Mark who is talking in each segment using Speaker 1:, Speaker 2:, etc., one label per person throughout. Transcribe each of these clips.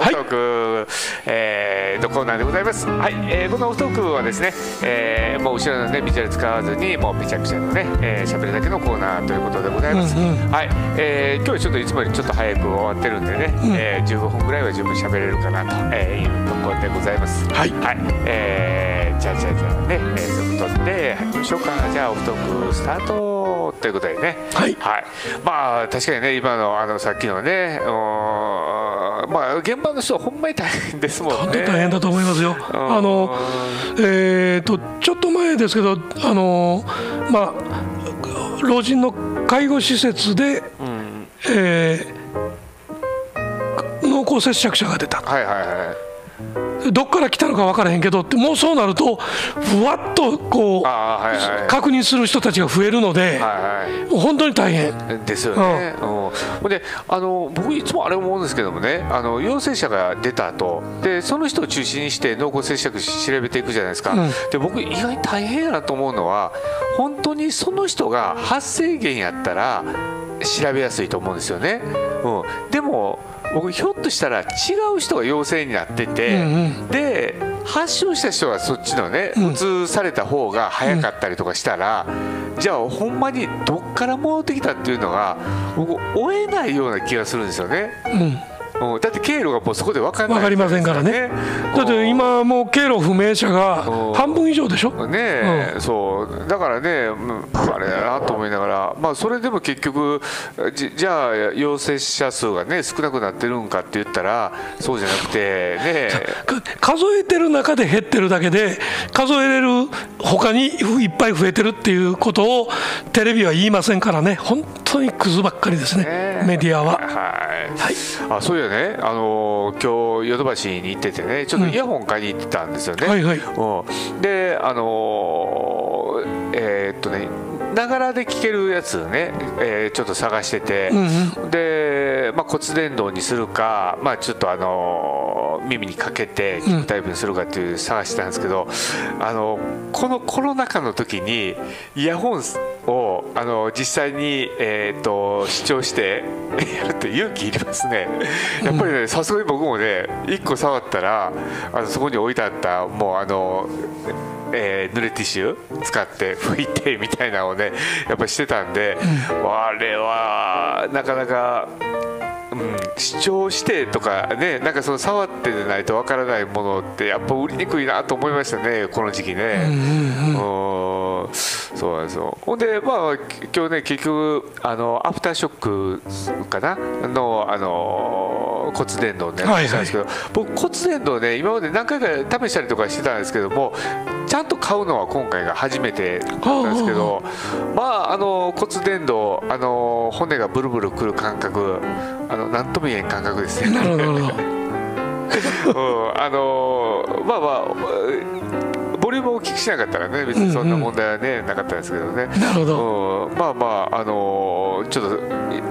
Speaker 1: オフトーク、えーのコーナーでございます。はい、えーこのオフトークはですね、えーもう後ろのねビジュアル使わずにもうめちゃくちゃのね喋、えー喋るだけのコーナーということでございます。
Speaker 2: うんうん
Speaker 1: はい、えー今日はちょっといつもよりちょっと早く終わってるんでね、えー15分ぐらいは十分喋れるかなとえーいうところでございます。
Speaker 2: はい
Speaker 1: はい、えーじゃあじゃあじゃあね、えー、そういうことで始めましょうか。じゃあオフトークスタートということでね。
Speaker 2: はい
Speaker 1: はい。まあ確かにね今のあのさっきのね、まあ現場の人はほんまに大変ですもんね。
Speaker 2: 本当に大変だと思いますよ。
Speaker 1: ん
Speaker 2: あのえー、とちょっと前ですけどあの、まあ、老人の介護施設で、
Speaker 1: うん。
Speaker 2: えー濃厚接触者が出た
Speaker 1: はいはいはい。
Speaker 2: どっから来たのか分からへんけどってもうそうなるとふわっとこう
Speaker 1: はいはい。
Speaker 2: 確認する人たちが増えるので、
Speaker 1: はいはい。
Speaker 2: 本当に大変。
Speaker 1: ですよね。うんであの僕いつもあれ思うんですけどもねあの陽性者が出た後でその人を中心にして濃厚接触者調べていくじゃないですか、
Speaker 2: うん
Speaker 1: で僕意外に大変やなと思うのは本当にその人が発生源やったら調べやすいと思うんですよね。うん、でも僕ひょっとしたら違う人が陽性になってて、
Speaker 2: うんうん。
Speaker 1: で発症した人がそっちのね
Speaker 2: うん。
Speaker 1: うつされた方が早かったりとかしたら、じゃあほんまにどっから戻ってきたっていうのが僕追えないような気がするんですよね、
Speaker 2: うん
Speaker 1: うん、だって経路がもうそこで分かんない
Speaker 2: わかりませんからね。だって今もう経路不明者が
Speaker 1: うん。
Speaker 2: 半分以上でしょ？
Speaker 1: ねえ、そう。だからね、うんあれだなと思いながら、まあ、それでも結局じじゃあ陽性者数がね少なくなってるんかって言ったらそうじゃなくてね
Speaker 2: か数えてる中で減ってるだけで数えれる他にいっぱい増えてるっていうことをテレビは言いませんからね。本当にクズばっかりですね。
Speaker 1: ね
Speaker 2: メディアは。
Speaker 1: はい、あそういやね、あのー今日ヨドバシに行っててねちょっとイヤホン買いに行ってたんですよね。
Speaker 2: はいはい。
Speaker 1: うん。であのーえーっとねながらで聞けるやつね、えーちょっと探してて、
Speaker 2: うん。
Speaker 1: で、まあ、骨伝導にするか、まあ、ちょっとあのー耳にかけて聞くタイプにするかっていう探してたんですけど、あのこのコロナ禍の時にイヤホンをあの実際に、えー、と視聴してやるって勇気いりますね。やっぱりねさすがに僕もね1個触ったらあのそこに置いてあったもうあのえー濡れティッシュ使って 拭いてみたいなのをねやっぱりしてたんで、あれはなかなか、うん、視聴してとかねなんかその触ってでないとわからないものってやっぱ売りにくいなと思いましたねこの時期ね。うんそうなんですよ。ほんでまあ今日ね結局あのアフターショックかな？のあの骨伝導ね
Speaker 2: はいはい。
Speaker 1: したんですけど、僕骨伝導ね今まで何回か試したりとかしてたんですけどもちゃんと買うのは今回が初めてだったんですけどまああの骨伝導あの骨がブルブルくる感覚あの何とも言えん感覚ですね。うん、あのーまあまあボリュームを大きくしなかったらね別にそんな問題はね、なかったんですけどね。
Speaker 2: なるほど。
Speaker 1: うん、まあまああのーちょっと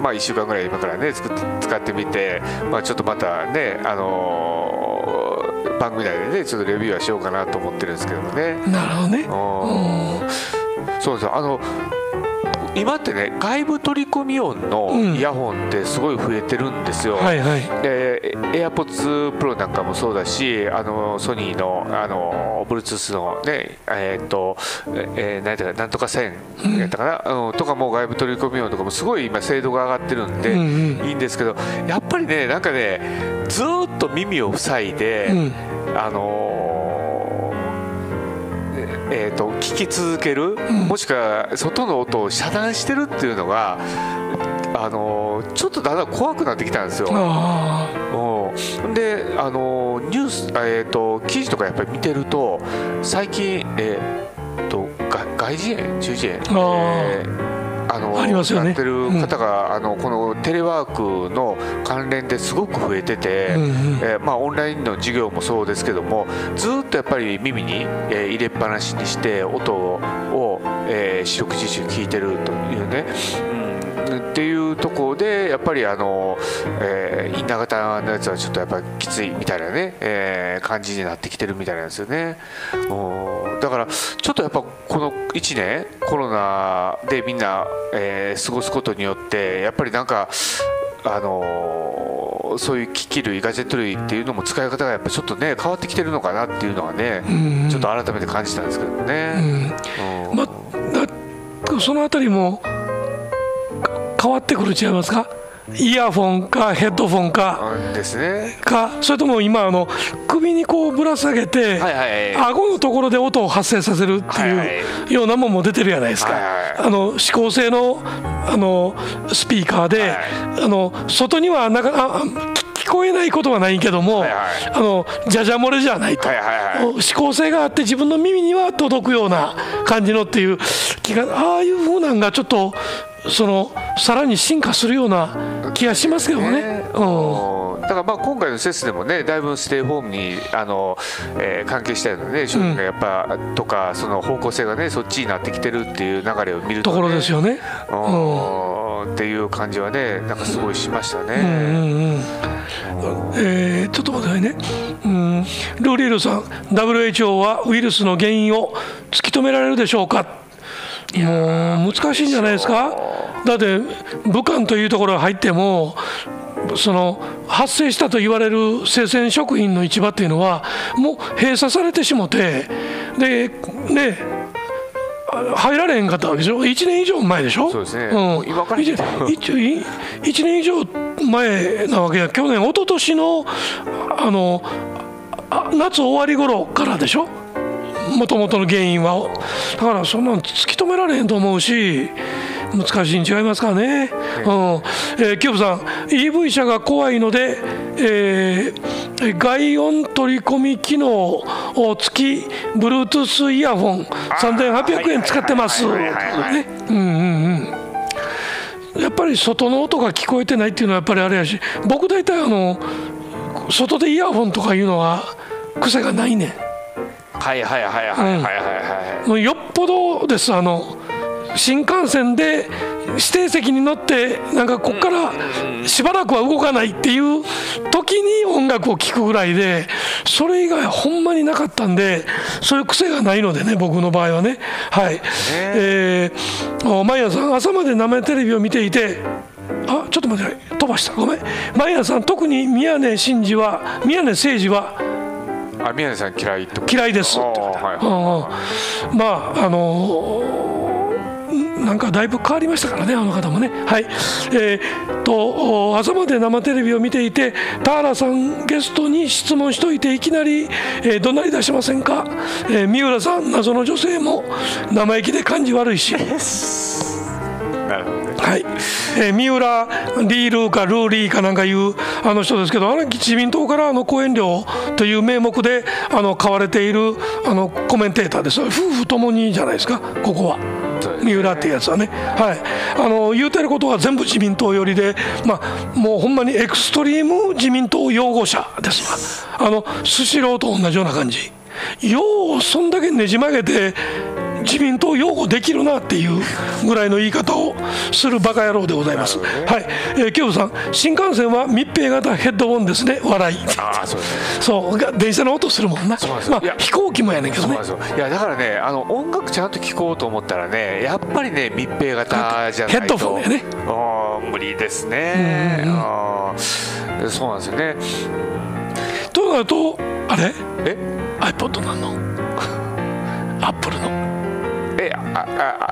Speaker 1: まあ1週間ぐらい今からね使ってみてまあちょっとまたねあのー番組内でねちょっとレビューはしようかなと思ってるんですけどもね。
Speaker 2: なるほどね。
Speaker 1: うん。そうですよ。あの今ってね外部取り込み音の
Speaker 2: うん。
Speaker 1: イヤホンってすごい増えてるんですよ、
Speaker 2: はいはい。
Speaker 1: で AirPods Pro なんかもそうだしあのソニーのあの Bluetooth のねえーっと、えー、何やったかなんとか線やったかな、うんとかも外部取り込み音とかもすごい今精度が上がってるんで、
Speaker 2: うんうん。
Speaker 1: いいんですけどやっぱりねなんかねずーっと耳を塞いで、
Speaker 2: うん。
Speaker 1: あのーえー、と聞き続ける、もしくは外の音を遮断してるっていうのが、あのーちょっとだんだん怖くなってきたんですよ。
Speaker 2: あ
Speaker 1: うん。で、あのーニュース、えー、と記事とかやっぱり見てると最近、えー、とが外耳炎中耳炎、えーあの
Speaker 2: ありますよね。
Speaker 1: なってる方が、あのこのテレワークの関連ですごく増えてて、
Speaker 2: うんうん。
Speaker 1: えーまあ、オンラインの授業もそうですけどもずーっとやっぱり耳に、えー入れっぱなしにして音を、えー四六時中聞いてるというね、うん、っていうところでやっぱりあの、えーインナー型のやつはちょっとやっぱりきついみたいなね、えー感じになってきてるみたいなんですよね。うんだからちょっとやっぱこの1年コロナでみんな、えー過ごすことによってやっぱりなんかあののそういう機器類ガジェット類っていうのも使い方がやっぱちょっとね変わってきてるのかなっていうのはね、ちょっと改めて感じたんですけどね。
Speaker 2: うんまあ、そのあたりも変わってくる違いますか？イヤフォンかヘッドフォンか。
Speaker 1: ですね。
Speaker 2: かそれとも今あの首にこうぶら下げて、はいはい、顎のところで音を発生させるっていうようなもんも出てるじゃないですか、はいはい、あの指向性のあのスピーカーで、はいはい、あの外にはなかあ聞こえないことはないけども、はいはい、あのじゃじゃ漏れじゃないと、はいはいはい、指向性があって自分の耳には届くような感じのっていう気がああいうふうなんがちょっとそのさらに進化するような気がしますけどね。ね。
Speaker 1: うん、だからまあ今回の施設でもねだいぶステイホームにあの、えー、関係したようなね商品がやっぱ、うん、とかその方向性がねそっちになってきてるっていう流れを見る
Speaker 2: と、ね、ところですよね。
Speaker 1: うん、っていう感じはねなんかすごいしましたね。うん
Speaker 2: うんうん。えー、ちょっと待ってね、うん、ルーリールさん WHO はウイルスの原因を突き止められるでしょうか？もう難しいんじゃないですか？だって武漢というところが入ってもその発生したと言われる生鮮食品の市場っていうのはもう閉鎖されてしもてでね入られへんかったわけでしょ？1年以上前でしょ？
Speaker 1: そうですね、うん、今から 1,
Speaker 2: 1年以上前なわけや。去年一昨年のあの夏終わり頃からでしょ？もともとの原因は。だからそんなの突き止められへんと思うし難しいに違いますからね、うん。えー、キューブさん EV 車が怖いので、えー、外音取り込み機能を付き Bluetooth イヤホン3800円使ってます。ね。うんうんうん。やっぱり外の音が聞こえてないっていうのはやっぱりあれやし僕大体あの外でイヤホンとかいうのは癖がないねん
Speaker 1: はいはいはいはいはいは
Speaker 2: い、もうよっぽどですあの新幹線で指定席に乗ってなんかここからしばらくは動かないっていう時に音楽を聴くぐらいでそれ以外ほんまになかったんでそういう癖がないのでね僕の場合はね。はい。えー、毎朝朝まで生テレビを見ていてあちょっと待って飛ばした。ごめん。毎朝特に宮根真司は宮根誠司は
Speaker 1: あ宮根さん嫌いって
Speaker 2: 嫌いです。はい、まああのなんかだいぶ変わりましたからね、あの方もね。はい、えー、と朝まで生テレビを見ていて、田原さん、ゲストに質問しといて、いきなり、えー、怒鳴り出しませんか、えー、三浦さん、謎の女性も生意気で感じ悪いし。はい、えー、三浦リールーかルーリーかなんかいうあの人ですけど、あの自民党からあの講演料という名目であの買われているあのコメンテーターです。夫婦ともにじゃないですか、ここは。三浦っていうやつはね、はい、あの言うてることは全部自民党寄りで、まあ、もうほんまにエクストリーム自民党擁護者です。わ、あのスシローと同じような感じ。ようそんだけねじ曲げて自民党擁護できるなっていうぐらいの言い方をするバカ野郎でございます。ね、はい、えー、キュさん、新幹線は密閉型ヘッドホンですね、笑い。あそう、ね、そう電車の音するもんな。まあ飛行機もやねんけどね。
Speaker 1: いやだからね、あの音楽ちゃんと聞こうと思ったらね、やっぱりね密閉型じゃないと。
Speaker 2: ヘッドフォンやね。
Speaker 1: 無理ですね。うそうなんですよね。
Speaker 2: となるとあれ？え？iPod なの？アップルの？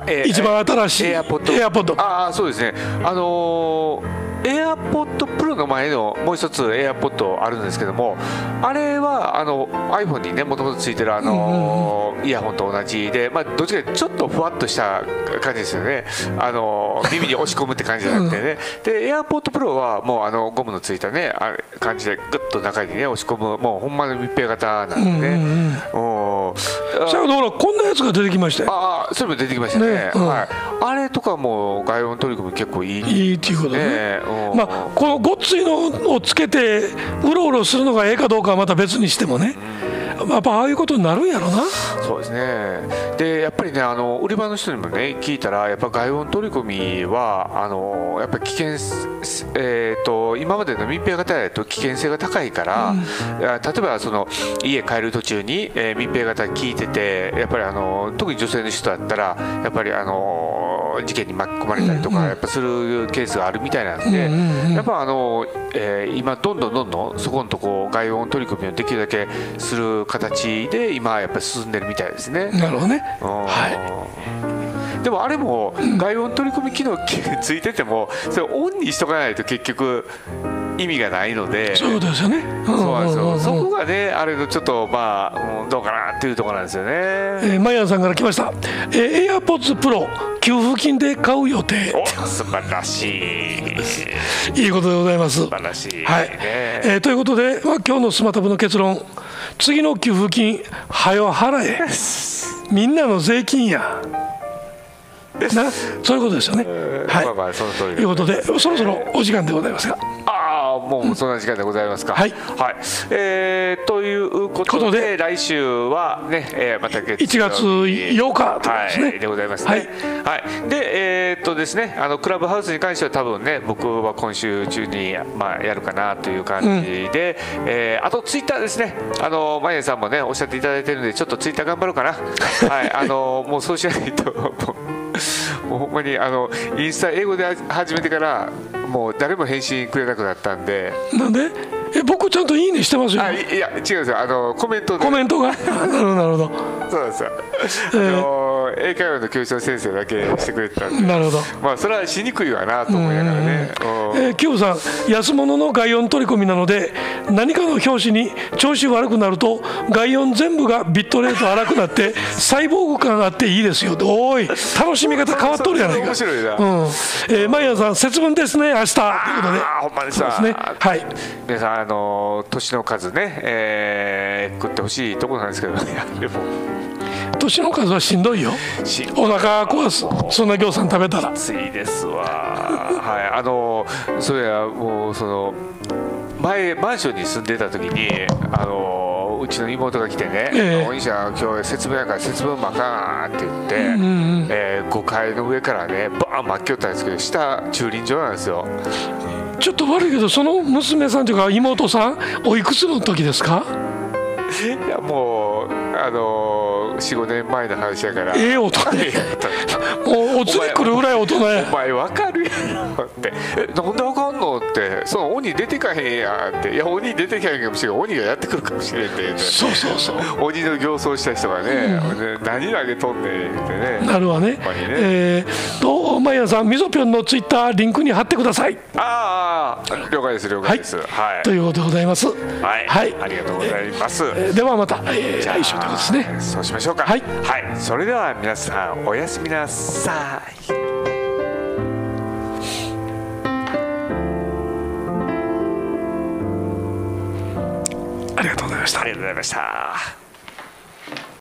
Speaker 2: えあ一番新しいエアポッド。エアポッド。
Speaker 1: ああそうですね。あのー AirPod Pro の前のもう一つ AirPod あるんですけどもあれはあの iPhone にねもともとついてるあのイヤホンと同じで、まあ、どっちかちょっとふわっとした感じですよね。あの耳に押し込むって感じじゃなくてね。で AirPod Pro はもうあのゴムのついたねあ感じでグッと中にね押し込むもうほんまの密閉型なんでね、うんうん、
Speaker 2: だからこんなやつが出てきましたよ。
Speaker 1: ああそれも出てきましたね、ねうん、はい、あれとかも外音取り組み結構いい、
Speaker 2: いいっていうことね、まあ、このごっついのをつけてうろうろするのがええかどうかはまた別にしてもね、やっぱああいうことになるんやろな。
Speaker 1: そうですね。でやっぱりねあの売り場の人にもね聞いたらやっぱ外音取り込みはあのやっぱり危険、えーと、今までの密閉型だと危険性が高いから、うん、例えばその家帰る途中に、えー、密閉型聞いててやっぱりあの特に女性の人だったらやっぱりあのの事件に巻き込まれたりとかやっぱするケースがあるみたいなんで、やっぱあの、えー、今どんどんどんどんそこのとこ外音取り組みをできるだけする形で今やっぱり進んでるみたいですね。
Speaker 2: なるほどね。はい。
Speaker 1: でもあれも外音取り込み機能ついててもそれオンにしとかないと結局意味がないので。
Speaker 2: そうですよね、
Speaker 1: そうなんですよ、そこがねあれのちょっとまあ、うん、どうかなっていうところなんですよね、え
Speaker 2: ー、マイヤンさんから来ました、えー、エアポッツプロ給付金で買う予定。
Speaker 1: お素晴らし
Speaker 2: い。いいことでございます。
Speaker 1: 素晴らしい、
Speaker 2: はい、えー、ということで、まあ、今日のスマタブの結論。次の給付金はよ払え。みんなの税金や。なそういうことですよね。はい、まあまあその通りということでそろそろお時間でございますが。
Speaker 1: もうそんな時間でございますか。はい、はい、えー、ということで来週はね、えー、また月
Speaker 2: 1月8日
Speaker 1: ですね、はい、でございますね。はい、はい、でえー、っとですねあのクラブハウスに関しては多分ね僕は今週中にまあやるかなという感じで、うん、えー、あとツイッターですね。あのマイネさんもねおっしゃっていただいてるんでちょっとツイッター頑張ろうかな。はい。あのもうそうしないと。もうほんまにあのインスタ英語で始めてからもう誰も返信くれなくなったんで。
Speaker 2: なんで？え僕ちゃんといいねしてますよ。
Speaker 1: あいや違うんですよ。あのコメント
Speaker 2: で。コメントが？なるほどなるほど。
Speaker 1: そうなんですよ、えー、あの英会話の教室の先生だけしてくれてたんで。
Speaker 2: なるほど。
Speaker 1: まあそれはしにくいわなと思いながらね
Speaker 2: えー、キさん安物の外音取り込みなので何かの表紙に調子悪くなると外音全部がビットレート荒くなってサイボーグ感があっていいですよ。おい。楽しみ方変わっとるやないか。
Speaker 1: 面白いな、
Speaker 2: うん。えー、マイヤさん節分ですね明日。ということで。
Speaker 1: あほんまにさ。
Speaker 2: ですね。はい。
Speaker 1: 皆さんあの年の数ね、えー、食ってほしいところなんですけどね。でも
Speaker 2: 年の数はしんどいよ。お腹壊す。そんなぎょうさん食べたら。
Speaker 1: きついですわ。はい。あのそれはもうその前マンションに住んでた時にあのうちの妹が来てね「えー、お兄ちゃん今日節分やから節分まかな」って言って、うんうん、えー、5階の上からねバーン巻きよったんですけど下駐輪場なんですよ。
Speaker 2: ちょっと悪いけどその娘さんというか妹さんおいくつの時ですか？
Speaker 1: いやもうあの45年前の話やから。
Speaker 2: ええ大人 もうお釣り来るぐらい大人や
Speaker 1: お前分かるやろって。えなんで分かんのってその鬼出てかへんやって。いや鬼出てかへんかもしれん鬼がやってくるかもしれんって
Speaker 2: そうそうそう。
Speaker 1: 鬼の形相した人がね、うん、何投げとんねんってね。
Speaker 2: なるわね。ね。えー、とマイヤさんみぞぴょんのツイッターリンクに貼ってください。
Speaker 1: ああ了解です了解です、はい、
Speaker 2: はい、ということでございます。はい、
Speaker 1: はい、ありがとうございます、
Speaker 2: えー、ではまた、えー、来週ということですね。
Speaker 1: そうしましょうか。はい、はい、それでは皆さんおやすみなさい
Speaker 2: した。
Speaker 1: ありがとうございました。